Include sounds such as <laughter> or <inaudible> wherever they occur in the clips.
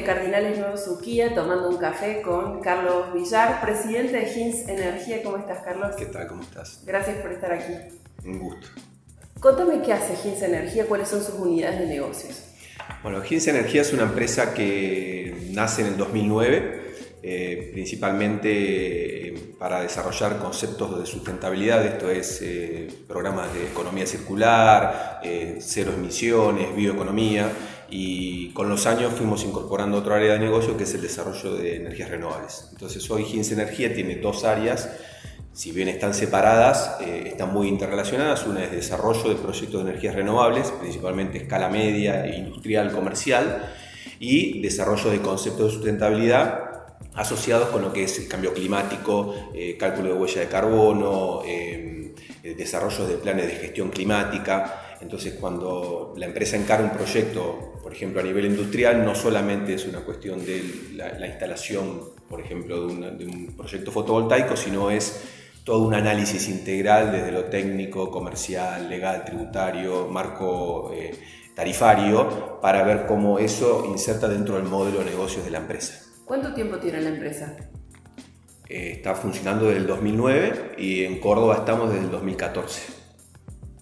de Cardinales Nuevo Suquía tomando un café con Carlos Villar, presidente de Hins Energía. ¿Cómo estás, Carlos? ¿Qué tal? ¿Cómo estás? Gracias por estar aquí. Un gusto. Contame qué hace Hins Energía, cuáles son sus unidades de negocios. Bueno, Hins Energía es una empresa que nace en el 2009 eh, principalmente eh, para desarrollar conceptos de sustentabilidad, esto es eh, programas de economía circular, cero emisiones, bioeconomía, y con los años fuimos incorporando otra área de negocio que es el desarrollo de energías renovables. Entonces hoy Gins Energía tiene dos áreas, si bien están separadas, están muy interrelacionadas. Una es desarrollo de proyectos de energías renovables, principalmente escala media, industrial, comercial, y desarrollo de conceptos de sustentabilidad asociados con lo que es el cambio climático, eh, cálculo de huella de carbono, eh, desarrollo de planes de gestión climática. Entonces, cuando la empresa encara un proyecto, por ejemplo, a nivel industrial, no solamente es una cuestión de la, instalación, por ejemplo, de, un proyecto fotovoltaico, sino es todo un análisis integral desde lo técnico, comercial, legal, tributario, marco eh, tarifario, para ver cómo eso inserta dentro del modelo de negocios de la empresa. ¿Cuánto tiempo tiene la empresa? Eh, está funcionando desde el 2009 y en Córdoba estamos desde el 2014.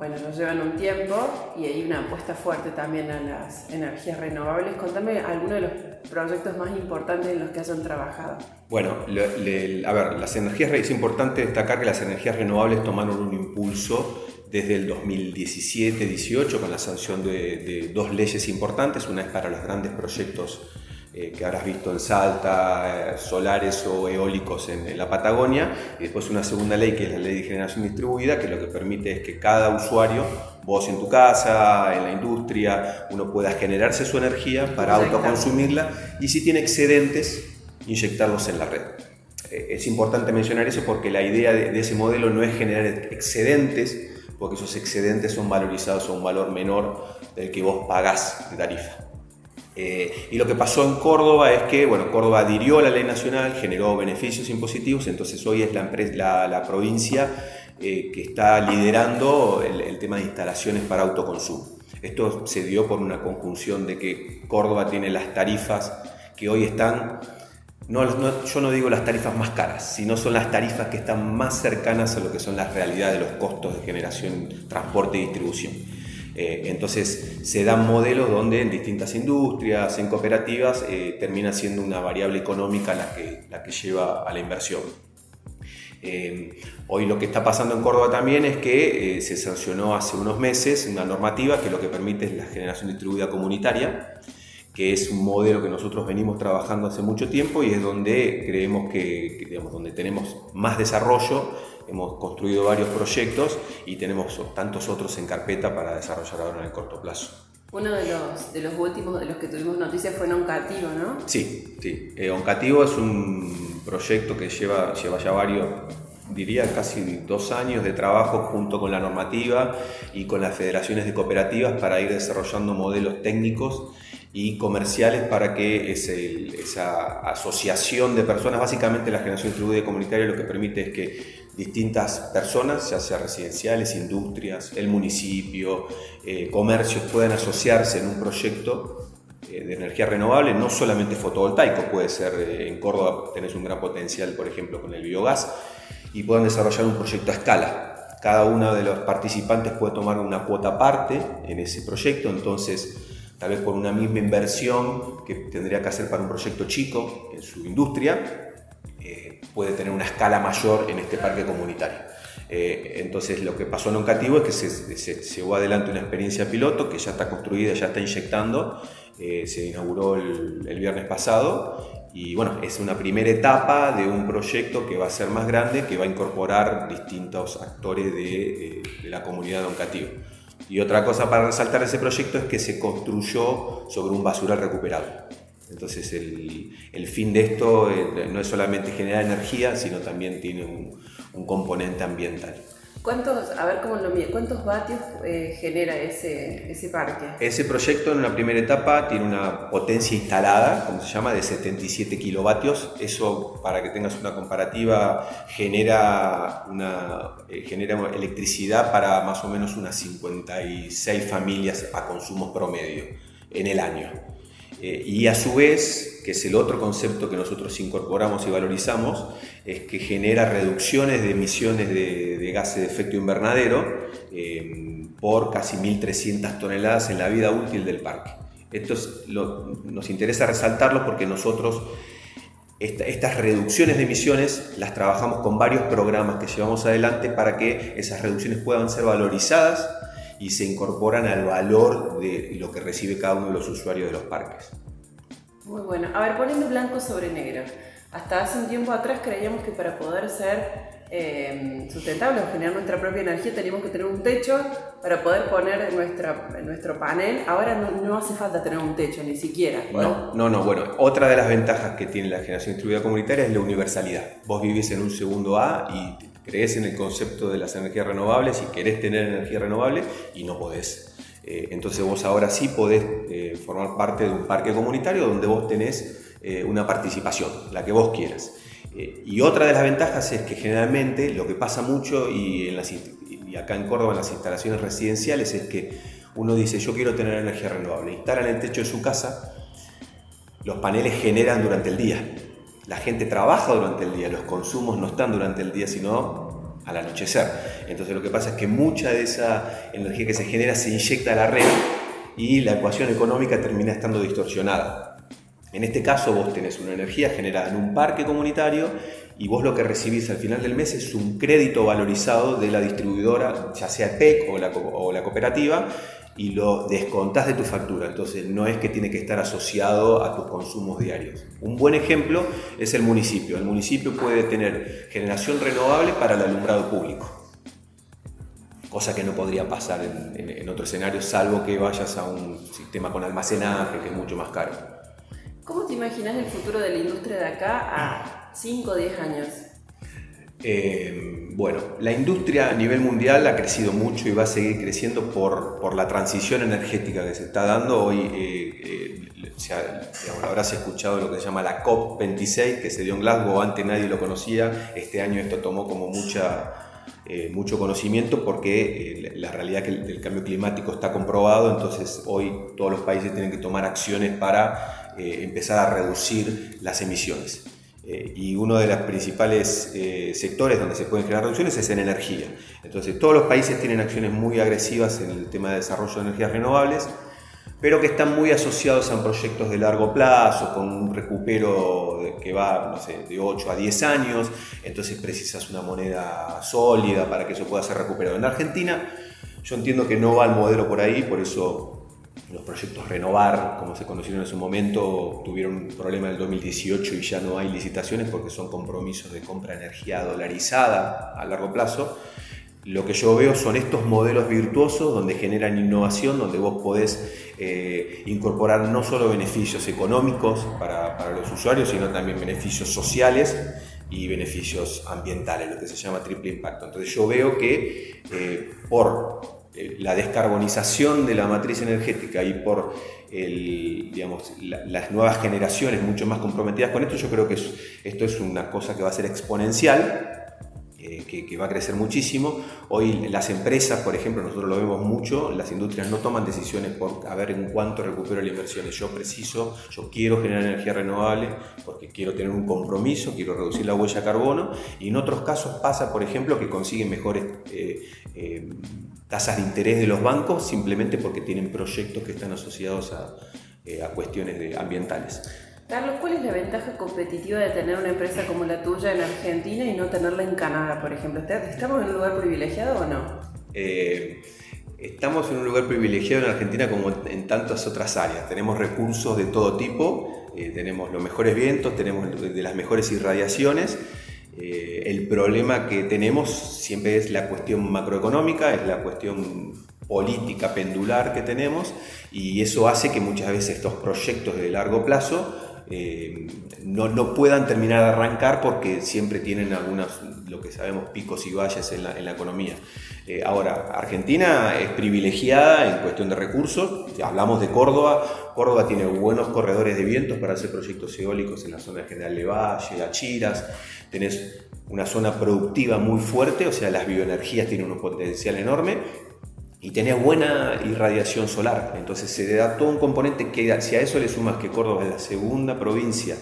Bueno, nos llevan un tiempo y hay una apuesta fuerte también a las energías renovables. Contame algunos de los proyectos más importantes en los que hayan trabajado. Bueno, a ver, las energías, es importante destacar que las energías renovables tomaron un impulso desde el 2017-18 con la sanción de, de dos leyes importantes. Una es para los grandes proyectos eh, que habrás visto en Salta, eh, solares o eólicos en, la Patagonia, y después una segunda ley que es la ley de generación distribuida, que lo que permite es que cada usuario, vos en tu casa, en la industria, uno pueda generarse su energía para autoconsumirla y si tiene excedentes, inyectarlos en la red. Eh, es importante mencionar eso porque la idea de, de ese modelo no es generar excedentes, porque esos excedentes son valorizados a un valor menor del que vos pagás de tarifa. Eh, y lo que pasó en Córdoba es que, bueno, Córdoba adhirió a la ley nacional, generó beneficios impositivos, entonces hoy es la, la, provincia eh, que está liderando el, tema de instalaciones para autoconsumo. Esto se dio por una conjunción de que Córdoba tiene las tarifas que hoy están, no, yo no digo las tarifas más caras, sino son las tarifas que están más cercanas a lo que son las realidades de los costos de generación, transporte y distribución. Eh, entonces se dan modelos donde en distintas industrias, en cooperativas, eh, termina siendo una variable económica la que, la que lleva a la inversión. Eh, hoy lo que está pasando en Córdoba también es que se sancionó hace unos meses una normativa que lo que permite es la generación distribuida comunitaria, que es un modelo que nosotros venimos trabajando hace mucho tiempo y es donde creemos que, digamos, donde tenemos más desarrollo hemos construido varios proyectos y tenemos tantos otros en carpeta para desarrollar ahora en el corto plazo. Uno de los, de los últimos de los que tuvimos noticias fue en Oncativo, ¿no? Sí, sí. Eh, Oncativo es un proyecto que lleva, lleva ya varios, diría casi dos años de trabajo junto con la normativa y con las federaciones de cooperativas para ir desarrollando modelos técnicos y comerciales para que esa asociación de personas, básicamente la generación distribuida comunitaria lo que permite es que distintas personas, ya sea residenciales, industrias, el municipio, eh, comercios, puedan asociarse en un proyecto eh, de energía renovable, no solamente fotovoltaico, puede ser eh, en Córdoba tenés un gran potencial, por ejemplo, con el biogás, y puedan desarrollar un proyecto a escala. Cada uno de los participantes puede tomar una cuota aparte en ese proyecto, entonces tal vez por una misma inversión que tendría que hacer para un proyecto chico en su industria, puede tener una escala mayor en este parque comunitario. Eh, entonces lo que pasó en Oncativo es que se, llevó adelante una experiencia piloto que ya está construida, ya está inyectando, eh, se inauguró el, viernes pasado y bueno, es una primera etapa de un proyecto que va a ser más grande, que va a incorporar distintos actores de, de la comunidad de Oncativo. Y otra cosa para resaltar ese proyecto es que se construyó sobre un basural recuperado. Entonces el, fin de esto eh, no es solamente generar energía, sino también tiene un, un componente ambiental. ¿Cuántos, a ver cómo lo ¿cuántos vatios eh, genera ese, ese parque? Ese proyecto en una primera etapa tiene una potencia instalada, como se llama, de 77 kilovatios. Eso, para que tengas una comparativa, genera, una, eh, genera electricidad para más o menos unas 56 familias a consumo promedio en el año. Eh, y a su vez, que es el otro concepto que nosotros incorporamos y valorizamos, es que genera reducciones de emisiones de, gases de efecto invernadero eh, por casi 1.300 toneladas en la vida útil del parque. Esto nos interesa resaltarlo porque nosotros estas reducciones de emisiones las trabajamos con varios programas que llevamos adelante para que esas reducciones puedan ser valorizadas y se incorporan al valor de lo que recibe cada uno de los usuarios de los parques. Muy bueno. A ver, poniendo blanco sobre negro. Hasta hace un tiempo atrás creíamos que para poder ser eh, sustentables o generar nuestra propia energía teníamos que tener un techo para poder poner nuestra, nuestro panel. Ahora no, hace falta tener un techo ni siquiera. No, no, no. Bueno, otra de las ventajas que tiene la generación distribuida comunitaria es la universalidad. Vos vivís en un segundo A y crees en el concepto de las energías renovables y querés tener energía renovable y no podés. Eh, entonces vos ahora sí podés eh, formar parte de un parque comunitario donde vos tenés eh, una participación, la que vos quieras. y otra de las ventajas es que generalmente lo que pasa mucho y, en las, y acá en Córdoba en las instalaciones residenciales es que uno dice yo quiero tener energía renovable, instalan el techo de su casa, los paneles generan durante el día, la gente trabaja durante el día, los consumos no están durante el día, sino al anochecer. Entonces lo que pasa es que mucha de esa energía que se genera se inyecta a la red y la ecuación económica termina estando distorsionada. En este caso vos tenés una energía generada en un parque comunitario y vos lo que recibís al final del mes es un crédito valorizado de la distribuidora, ya sea PEC o la, o la cooperativa, y lo descontás de tu factura. Entonces no es que tiene que estar asociado a tus consumos diarios. Un buen ejemplo es el municipio. El municipio puede tener generación renovable para el alumbrado público. Cosa que no podría pasar en, otro escenario, salvo que vayas a un sistema con almacenaje que es mucho más caro. ¿Cómo te imaginas el futuro de la industria de acá a 5 o 10 años? Eh, bueno, la industria a nivel mundial ha crecido mucho y va a seguir creciendo por, la transición energética que se está dando. Hoy eh, eh, habrás escuchado lo que se llama la COP26, que se dio en Glasgow, antes nadie lo conocía, este año esto tomó como mucha, mucho conocimiento porque la realidad que el, cambio climático está comprobado, entonces hoy todos los países tienen que tomar acciones para empezar a reducir las emisiones. Eh, y uno de los principales eh, sectores donde se pueden generar reducciones es en energía. Entonces, todos los países tienen acciones muy agresivas en el tema de desarrollo de energías renovables, pero que están muy asociados a proyectos de largo plazo, con un recupero que va, de 8 a 10 años, entonces precisas una moneda sólida para que eso pueda ser recuperado. En Argentina, yo entiendo que no va el modelo por ahí, por eso los proyectos Renovar, como se conocieron en su momento, tuvieron un problema en el 2018 y ya no hay licitaciones porque son compromisos de compra de energía dolarizada a largo plazo. Lo que yo veo son estos modelos virtuosos donde generan innovación, donde vos podés eh, incorporar no solo beneficios económicos para, para, los usuarios, sino también beneficios sociales y beneficios ambientales, lo que se llama triple impacto. Entonces yo veo que eh, por la descarbonización de la matriz energética y por las nuevas generaciones mucho más comprometidas con esto, yo creo que esto es una cosa que va a ser exponencial. Eh, que, va a crecer muchísimo. Hoy las empresas, por ejemplo, nosotros lo vemos mucho, las industrias no toman decisiones por a ver en cuánto recupero la inversión. Yo preciso, yo quiero generar energía renovable porque quiero tener un compromiso, quiero reducir la huella de carbono. Y en otros casos pasa, por ejemplo, que consiguen mejores eh, tasas de interés de los bancos simplemente porque tienen proyectos que están asociados a, eh, cuestiones de, ambientales. Carlos, ¿cuál es la ventaja competitiva de tener una empresa como la tuya en Argentina y no tenerla en Canadá, por ejemplo? ¿Estamos en un lugar privilegiado o no? Eh, estamos en un lugar privilegiado en Argentina como en tantas otras áreas. Tenemos recursos de todo tipo, eh, tenemos los mejores vientos, tenemos de las mejores irradiaciones eh, el problema que tenemos siempre es la cuestión macroeconómica, es la cuestión política pendular que tenemos y eso hace que muchas veces estos proyectos de largo plazo eh, no, puedan terminar de arrancar porque siempre tienen algunas, lo que sabemos, picos y valles en la, economía. Eh, ahora, Argentina es privilegiada en cuestión de recursos, hablamos de Córdoba, Córdoba tiene buenos corredores de vientos para hacer proyectos eólicos en la zona General de Valle, Achiras, tenés una zona productiva muy fuerte, o sea, las bioenergías tienen un potencial enorme, y tenés buena irradiación solar. Entonces se da todo un componente que si a eso le sumas que Córdoba es la segunda provincia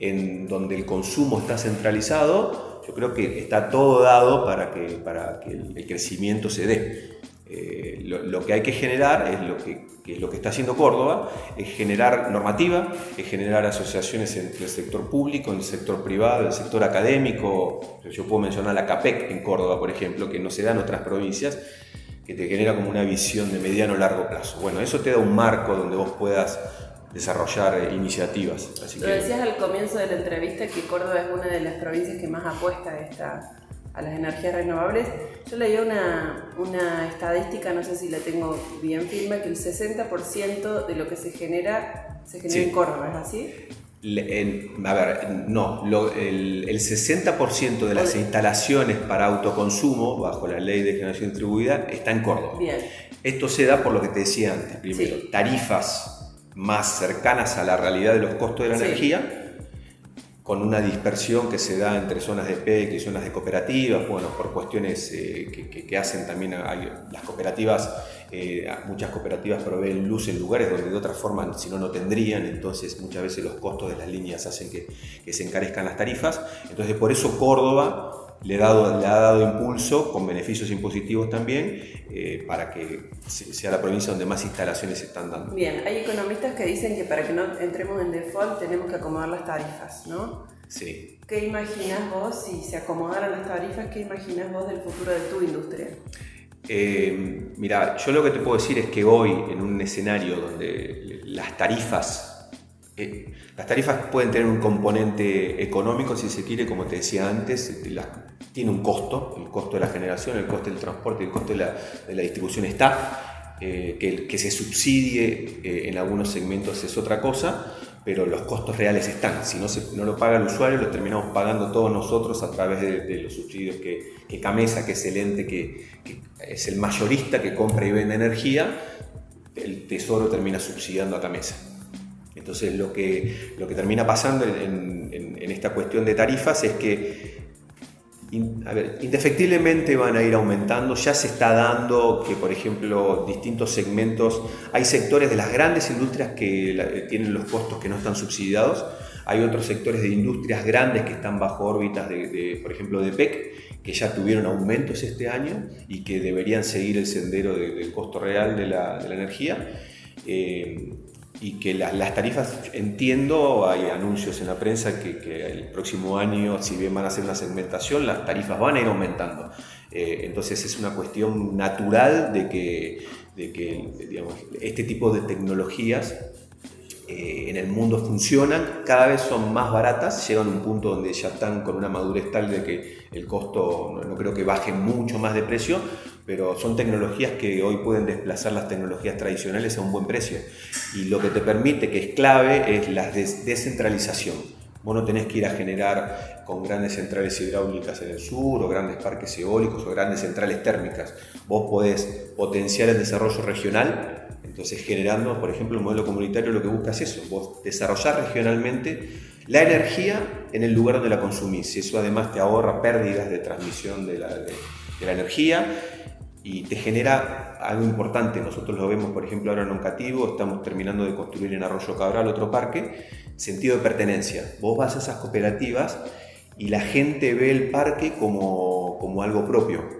en donde el consumo está centralizado, yo creo que está todo dado para que, para que el, crecimiento se dé. Eh, lo, que hay que generar es lo que, es lo que está haciendo Córdoba, es generar normativa, es generar asociaciones entre el sector público, el sector privado, el sector académico. Yo puedo mencionar la CAPEC en Córdoba, por ejemplo, que no se da en otras provincias, que te genera como una visión de mediano o largo plazo. Bueno, eso te da un marco donde vos puedas desarrollar iniciativas. Lo decías al comienzo de la entrevista que Córdoba es una de las provincias que más apuesta a, esta, a las energías renovables. Yo leí una, una estadística, no sé si la tengo bien firme, que el 60% de lo que se genera se genera en Córdoba, ¿es así? A ver, no, el, el, 60% de las instalaciones para autoconsumo, bajo la ley de generación distribuida, está en Córdoba. Bien. Esto se da por lo que te decía antes, primero, tarifas más cercanas a la realidad de los costos de la energía, con una dispersión que se da entre zonas de PEC y zonas de cooperativas, bueno, por cuestiones eh, que, hacen también las cooperativas, eh, muchas cooperativas proveen luz en lugares donde de otra forma, si no, no tendrían, entonces muchas veces los costos de las líneas hacen que, que se encarezcan las tarifas, entonces por eso Córdoba le, ha dado impulso con beneficios impositivos también eh, para que sea la provincia donde más instalaciones se están dando. Bien, hay economistas que dicen que para que no entremos en default tenemos que acomodar las tarifas, ¿no? Sí. ¿Qué imaginas vos si se acomodaran las tarifas? ¿Qué imaginas vos del futuro de tu industria? Eh, mira, yo lo que te puedo decir es que hoy en un escenario donde las tarifas eh, las tarifas pueden tener un componente económico, si se quiere, como te decía antes, tiene un costo, el costo de la generación, el costo del transporte, el costo de la, distribución está, eh, que, se subsidie eh, en algunos segmentos es otra cosa, pero los costos reales están. Si no, no lo paga el usuario, lo terminamos pagando todos nosotros a través de, los subsidios que, que, Camesa, que es el ente que, que es el mayorista que compra y vende energía, el Tesoro termina subsidiando a Camesa. Entonces lo que, lo que termina pasando en, esta cuestión de tarifas es que indefectiblemente van a ir aumentando, ya se está dando que por ejemplo distintos segmentos, hay sectores de las grandes industrias que tienen los costos que no están subsidiados, hay otros sectores de industrias grandes que están bajo órbitas de, por ejemplo de PEC, que ya tuvieron aumentos este año y que deberían seguir el sendero del costo real de la, energía. Eh, y que las tarifas, entiendo, hay anuncios en la prensa que, el próximo año, si bien van a hacer una segmentación, las tarifas van a ir aumentando. Eh, entonces es una cuestión natural de que, de que digamos, este tipo de tecnologías eh, en el mundo funcionan, cada vez son más baratas, llegan a un punto donde ya están con una madurez tal de que el costo no, no creo que baje mucho más de precio, pero son tecnologías que hoy pueden desplazar las tecnologías tradicionales a un buen precio. Y lo que te permite, que es clave, es la descentralización. Vos no tenés que ir a generar con grandes centrales hidráulicas en el sur, o grandes parques eólicos, o grandes centrales térmicas. Vos podés potenciar el desarrollo regional, entonces generando, por ejemplo, el modelo comunitario lo que busca es eso, vos desarrollar regionalmente la energía en el lugar donde la consumís. Eso además te ahorra pérdidas de transmisión de la, de la energía y te genera algo importante. Nosotros lo vemos, por ejemplo, ahora en Oncativo, estamos terminando de construir en Arroyo Cabral otro parque, sentido de pertenencia. Vos vas a esas cooperativas y la gente ve el parque como, como algo propio.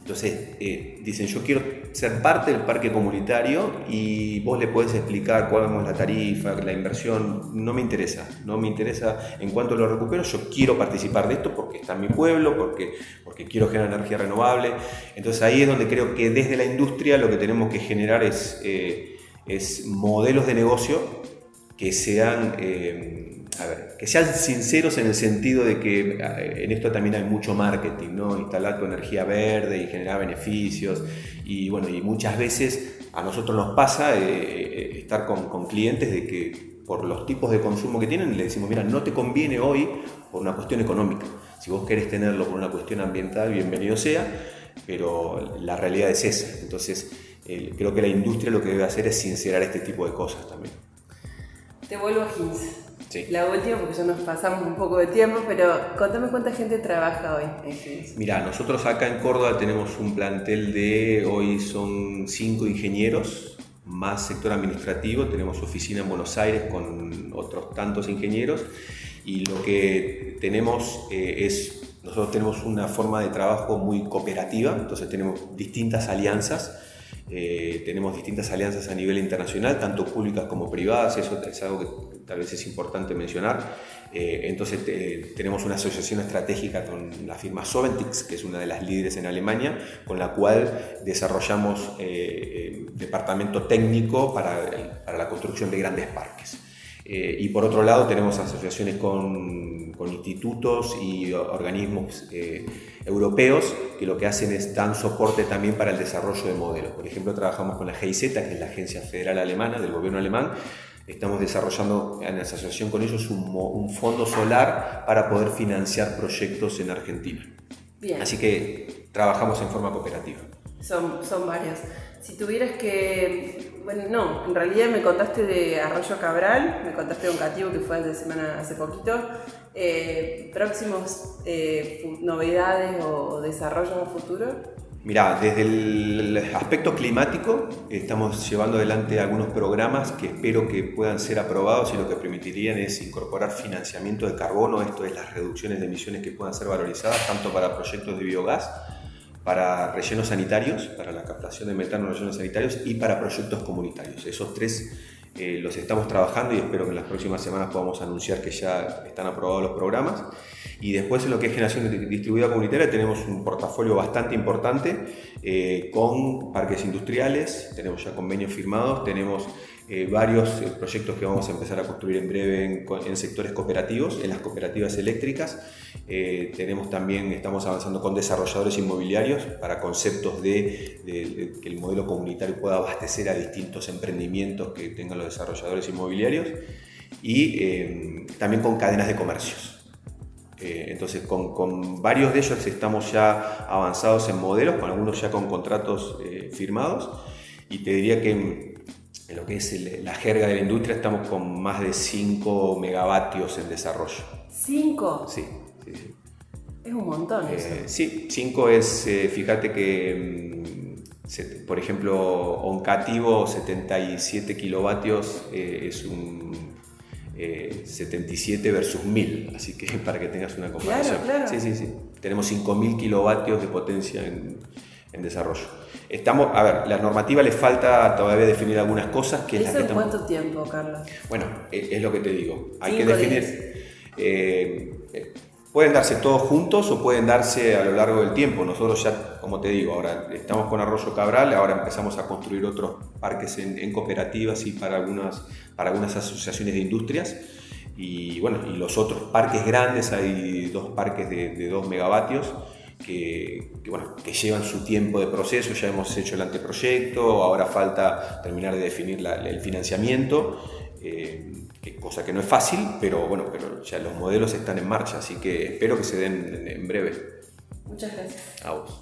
Entonces, eh, dicen, yo quiero ser parte del parque comunitario y vos le puedes explicar cuál es la tarifa, la inversión, no me interesa, no me interesa en cuanto lo recupero, yo quiero participar de esto porque está en mi pueblo, porque, porque quiero generar energía renovable. Entonces ahí es donde creo que desde la industria lo que tenemos que generar es, eh, es modelos de negocio que sean... Eh, a ver, que sean sinceros en el sentido de que eh, en esto también hay mucho marketing, ¿no? Instalar tu energía verde y generar beneficios. Y bueno, y muchas veces a nosotros nos pasa eh, eh, estar con, clientes de que por los tipos de consumo que tienen le decimos, mira, no te conviene hoy por una cuestión económica. Si vos querés tenerlo por una cuestión ambiental, bienvenido sea, pero la realidad es esa. Entonces, creo que la industria lo que debe hacer es sincerar este tipo de cosas también. Te vuelvo a 15 La última, porque ya nos pasamos un poco de tiempo, pero contame cuánta gente trabaja hoy Mira, nosotros acá en Córdoba tenemos un plantel de, hoy son cinco ingenieros, más sector administrativo, tenemos oficina en Buenos Aires con otros tantos ingenieros. Y lo que tenemos eh, es, nosotros tenemos una forma de trabajo muy cooperativa, entonces tenemos distintas alianzas eh, tenemos distintas alianzas a nivel internacional, tanto públicas como privadas, eso es algo que tal vez es importante mencionar. Eh, entonces tenemos una asociación estratégica con la firma Soventix, que es una de las líderes en Alemania, con la cual desarrollamos eh, departamento técnico para, para la construcción de grandes parques. Eh, y por otro lado tenemos asociaciones con, con institutos y organismos eh, europeos que lo que hacen es dan soporte también para el desarrollo de modelos. Por ejemplo, trabajamos con la GIZ, que es la Agencia Federal Alemana del gobierno alemán. Estamos desarrollando en asociación con ellos un, un fondo solar para poder financiar proyectos en Argentina. Bien. Así que trabajamos en forma cooperativa. Son, son varios. Si tuvieras que. Bueno, no, en realidad me contaste de Arroyo Cabral, me contaste de un cativo que fue de semana hace poquito. Eh, ¿Próximos eh, novedades o desarrollos a futuro? Mirá, desde el aspecto climático estamos llevando adelante algunos programas que espero que puedan ser aprobados y lo que permitirían es incorporar financiamiento de carbono, esto es las reducciones de emisiones que puedan ser valorizadas tanto para proyectos de biogás para rellenos sanitarios, para la captación de metano en rellenos sanitarios y para proyectos comunitarios. Esos tres eh, los estamos trabajando y espero que en las próximas semanas podamos anunciar que ya están aprobados los programas. Y después en lo que es generación distribuida comunitaria tenemos un portafolio bastante importante eh, con parques industriales, tenemos ya convenios firmados, tenemos eh, varios proyectos que vamos a empezar a construir en breve en, sectores cooperativos, en las cooperativas eléctricas. tenemos también, estamos avanzando con desarrolladores inmobiliarios para conceptos de, de, que el modelo comunitario pueda abastecer a distintos emprendimientos que tengan los desarrolladores inmobiliarios y eh, también con cadenas de comercios. Eh, entonces, con, varios de ellos estamos ya avanzados en modelos, con algunos ya con contratos eh, firmados, y te diría que en, lo que es la jerga de la industria estamos con más de 5 megavatios en desarrollo. ¿5? Sí, Es un montón. sí, 5 es, fíjate que mm, por ejemplo, Oncativo 77 kilovatios eh, es un 77 eh, versus 1000, así que <laughs> para que tengas una comparación. Sí, sí, sí. Tenemos 5000 kilovatios de potencia en, desarrollo. Estamos, a ver, la normativa le falta todavía definir algunas cosas que ¿Eso en cuánto tiempo, Carlos? Bueno, es, lo que te digo. Hay que definir. Eh, Pueden darse todos juntos o pueden darse a lo largo del tiempo. Nosotros ya, como te digo, ahora estamos con Arroyo Cabral, ahora empezamos a construir otros parques en, cooperativas y para algunas, para algunas asociaciones de industrias. Y bueno, y los otros parques grandes, hay dos parques de, de 2 megavatios que, bueno, que llevan su tiempo de proceso, ya hemos hecho el anteproyecto, ahora falta terminar de definir el financiamiento. Eh, cosa que no es fácil, pero bueno, pero ya los modelos están en marcha, así que espero que se den en, en breve. Muchas gracias. A vos.